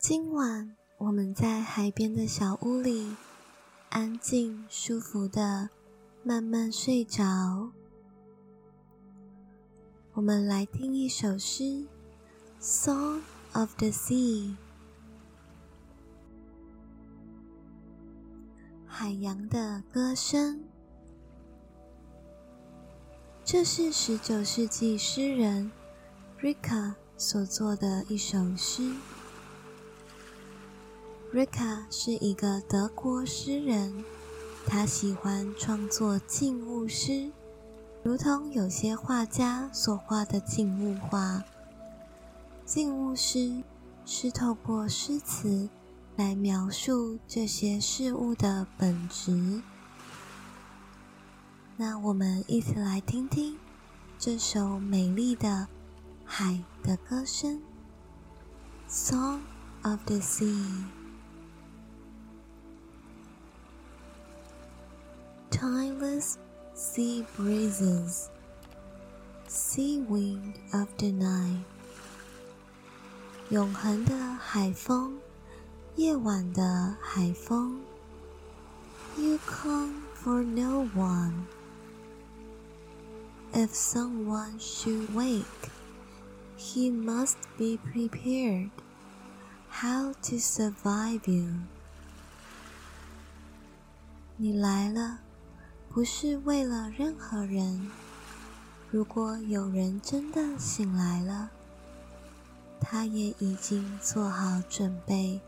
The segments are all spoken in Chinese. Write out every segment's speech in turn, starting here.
今晚我们在海边的小屋里，安静舒服的慢慢睡着。我们来听一首诗，《Song of the Sea》，海洋的歌声。这是十九世纪诗人 Rika 所作的一首诗。Rika 是一个德国诗人，他喜欢创作静物诗，如同有些画家所画的静物画。静物诗是透过诗词来描述这些事物的本质。那我们一起来听听这首美丽的海的歌声，《Song of the Sea》。timeless sea breezes, sea wind of the night，永恒的海风，夜晚的海风。You come for no one. If someone should wake, he must be prepared. How to survive you? 你来了。 不是为了任何人。如果有人真的醒来了，他也已经做好准备，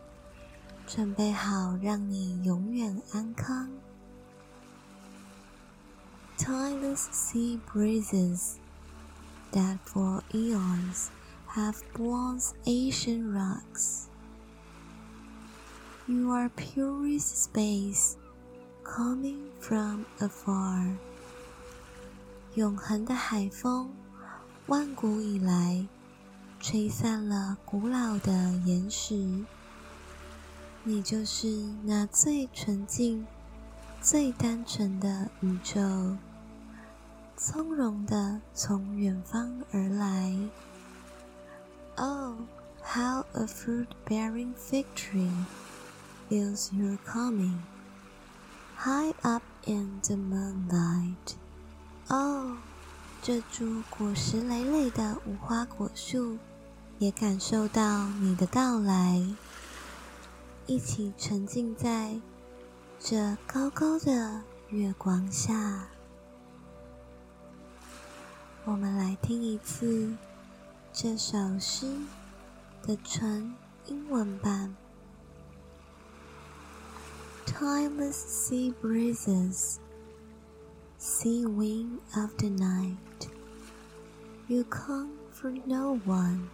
准备好让你永远安康。Timeless sea breezes that for eons have blown ancient rocks. You are purest space. Coming from afar，永恒的海风，万古以来吹散了古老的岩石。你就是那最纯净、最单纯的宇宙，从容的从远方而来。Oh, how a fruit-bearing fig tree feels your coming! High up in the moonlight，哦，这株果实累累的无花果树也感受到你的到来，一起沉浸在这高高的月光下。我们来听一次这首诗的纯英文版。Timeless sea breezes, sea wind of the night. You come for no one.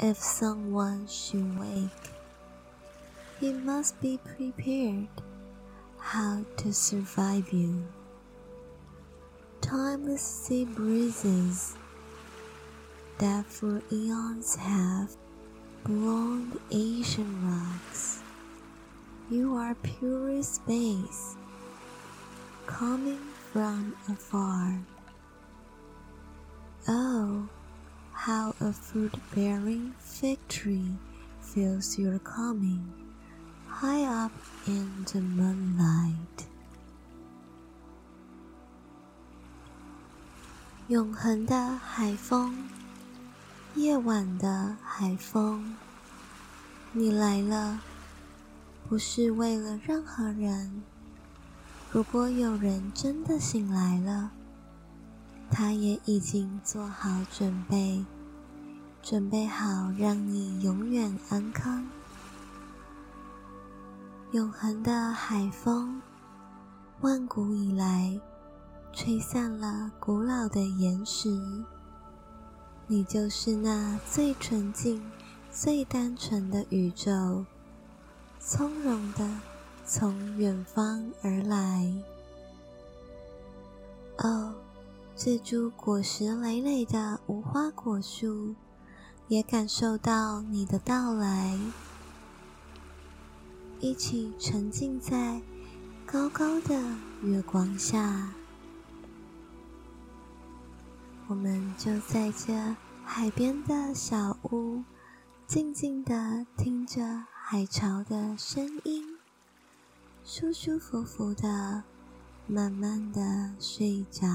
If someone should wake, he must be prepared how to survive you. Timeless sea breezes that for eons have blown Asian rocks you are pure space, coming from afar. Oh, how a fruit bearing fig tree feels your coming, high up in the moonlight. 永恒的海风，夜晚的海风，你来了。 不是为了任何人。如果有人真的醒来了，他也已经做好准备，准备好让你永远安康。永恒的海风，万古以来吹散了古老的岩石。你就是那最纯净、最单纯的宇宙。从容的从远方而来。哦，这株果实累累的无花果树也感受到你的到来，一起沉浸在高高的月光下。我们就在这海边的小屋。静静的听着海潮的声音，舒舒服服的，慢慢的睡着。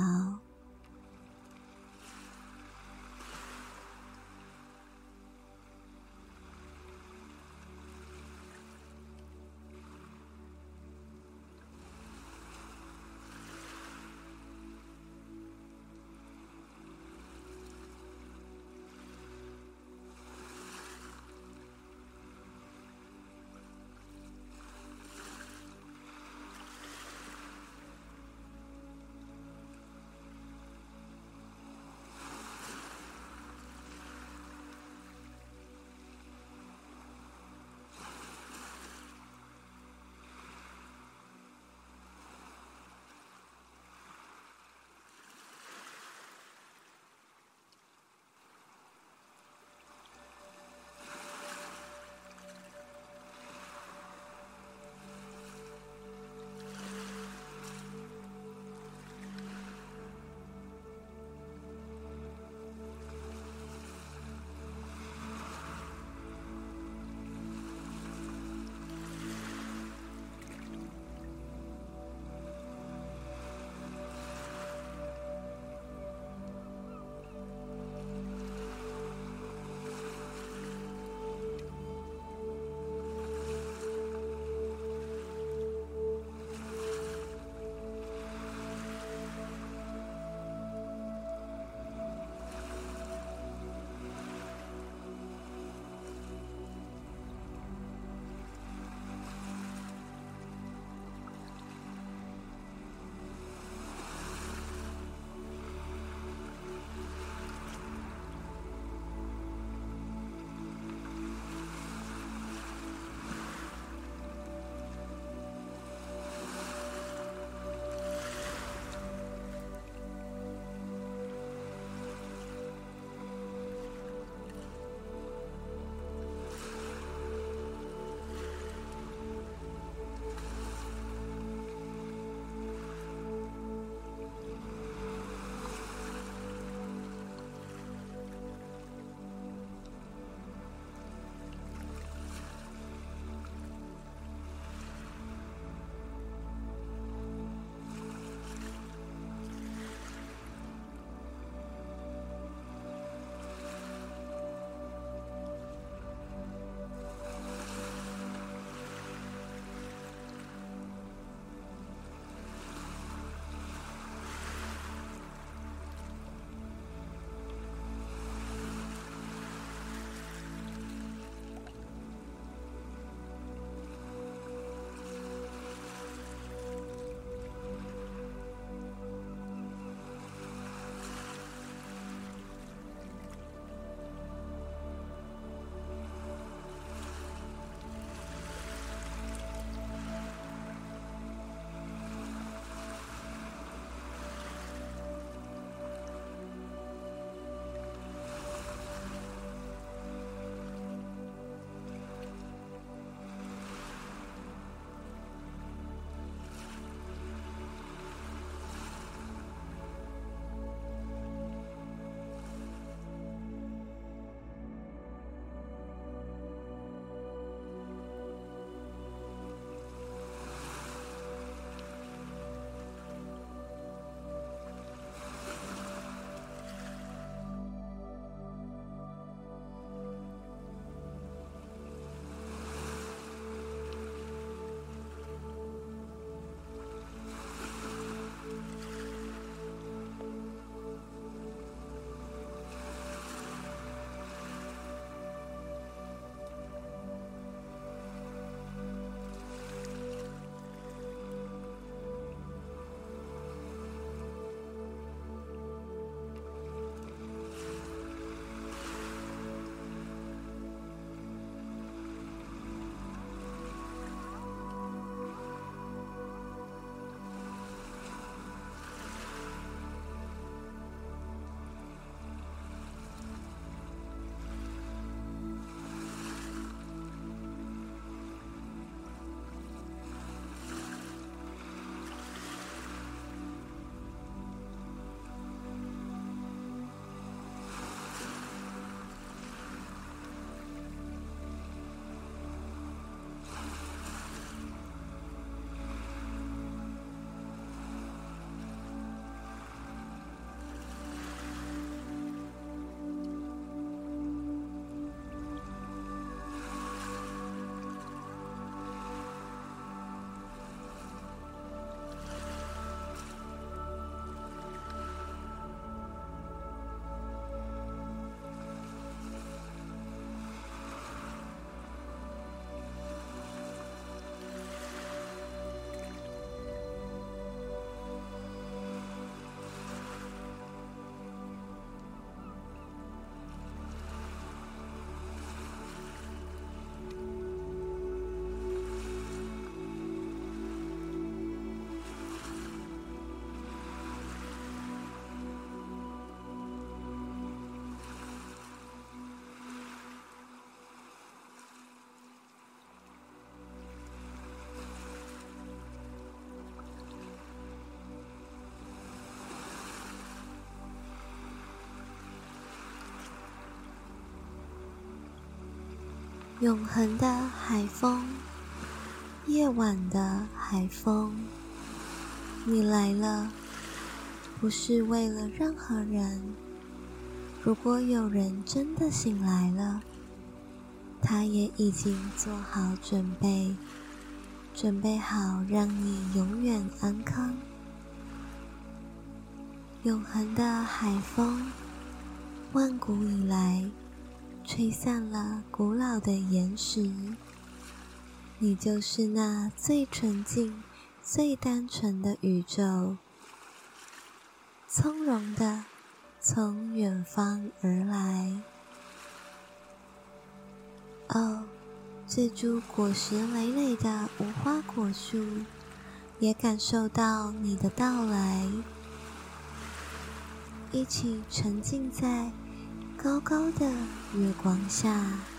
永恒的海风，夜晚的海风，你来了，不是为了任何人。如果有人真的醒来了，他也已经做好准备，准备好让你永远安康。永恒的海风，万古以来。吹散了古老的岩石，你就是那最纯净、最单纯的宇宙，从容的从远方而来。哦，这株果实累累的无花果树也感受到你的到来，一起沉浸在。高高的月光下。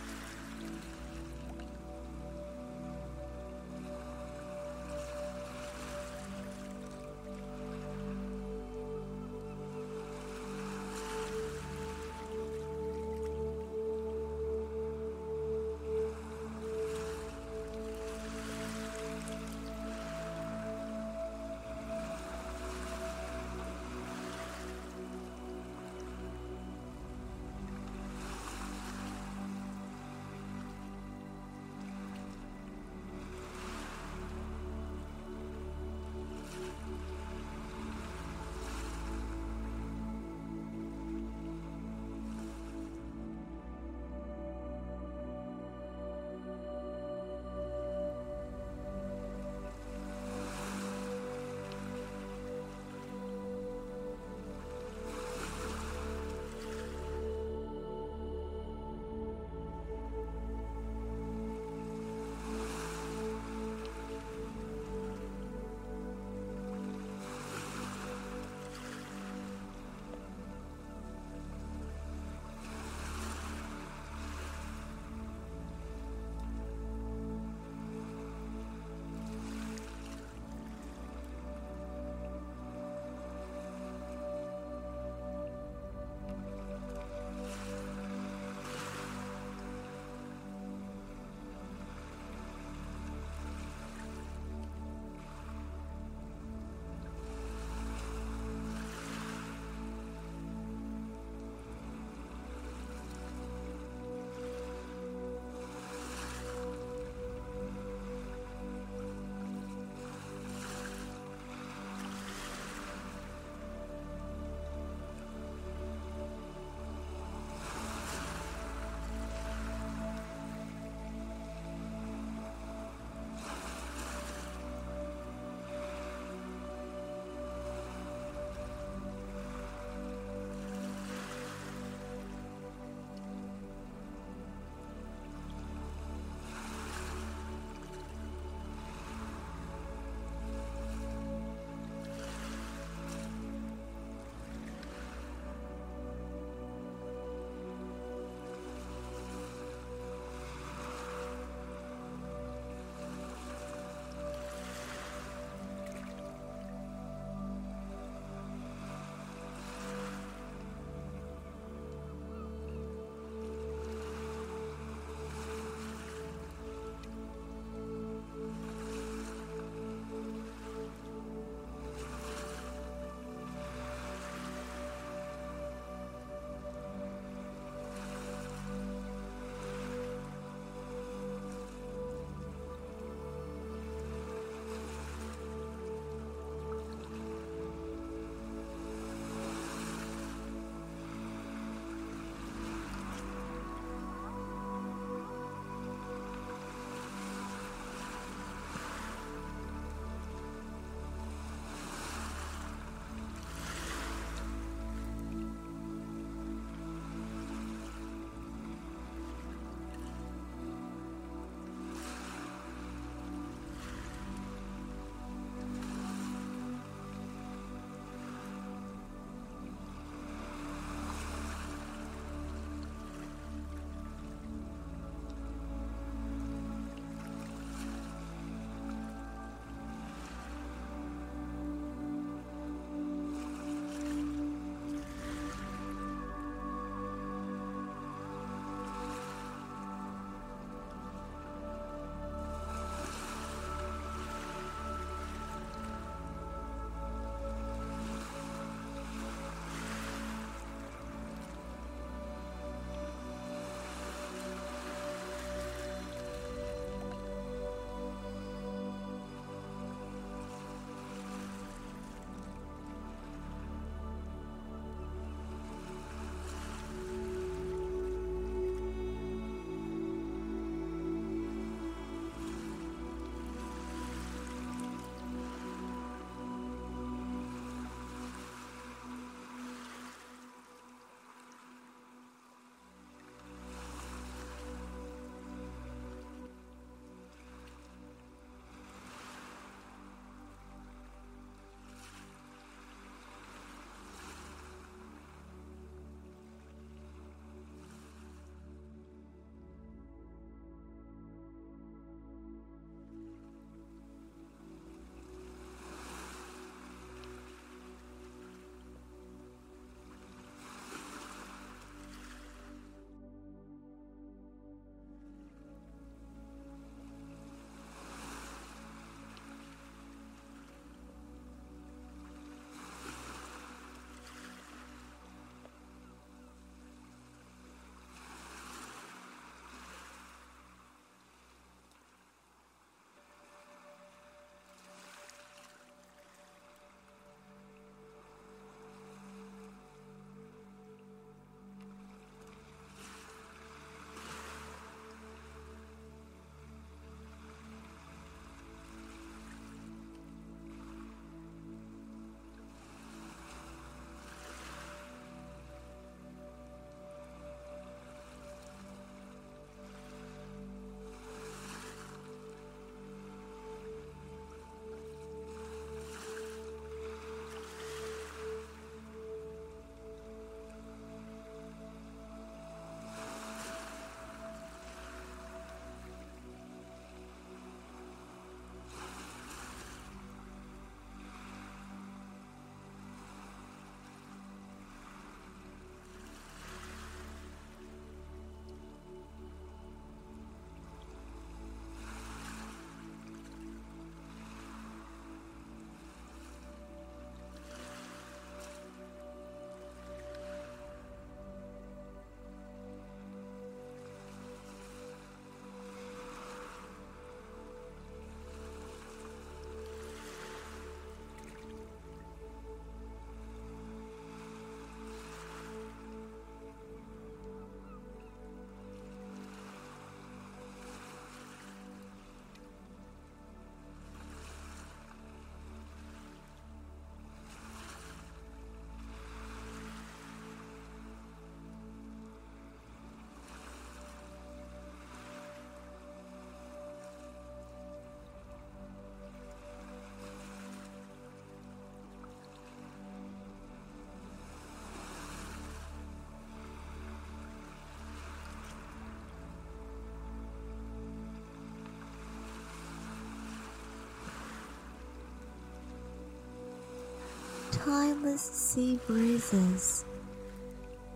Timeless sea breezes,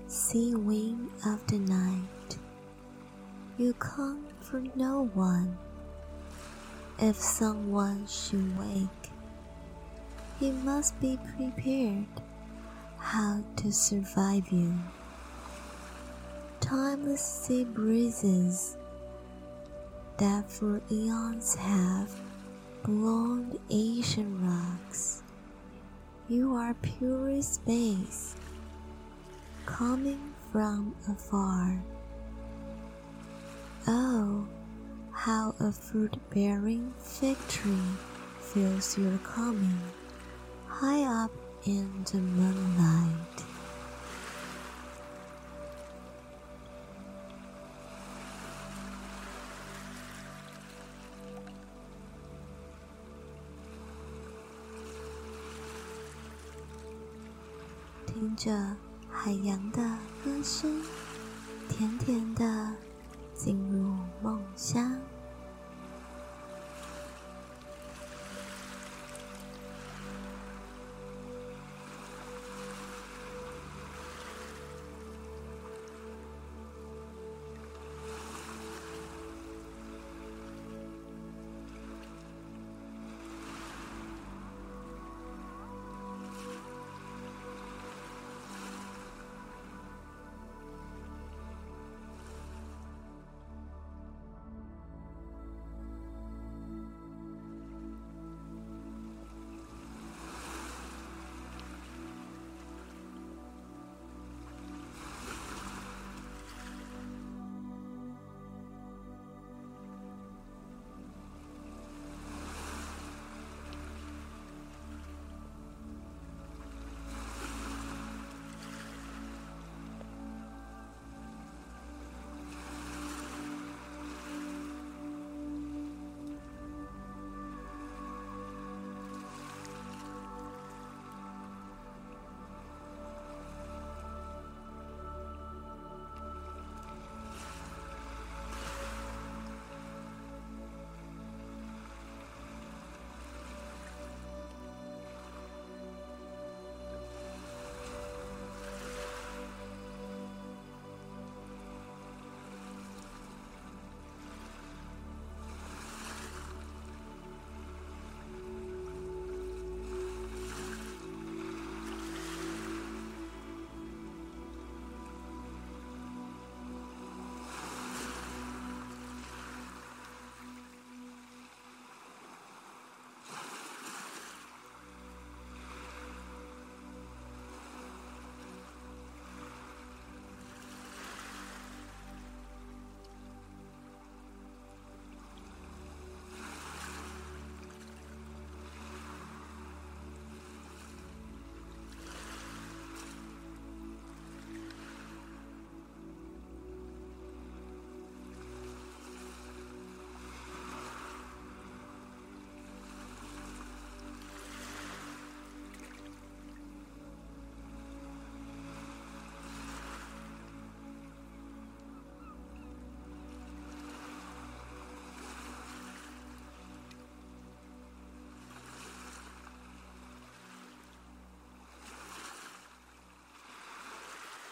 sea wind of the night. You come for no one. If someone should wake, he must be prepared how to survive you. Timeless sea breezes that for eons have blown ancient rocks. You are pure space, coming from afar. Oh, how a fruit bearing fig tree feels your coming, high up in the moonlight. 着海洋的歌声，甜甜的进入梦乡。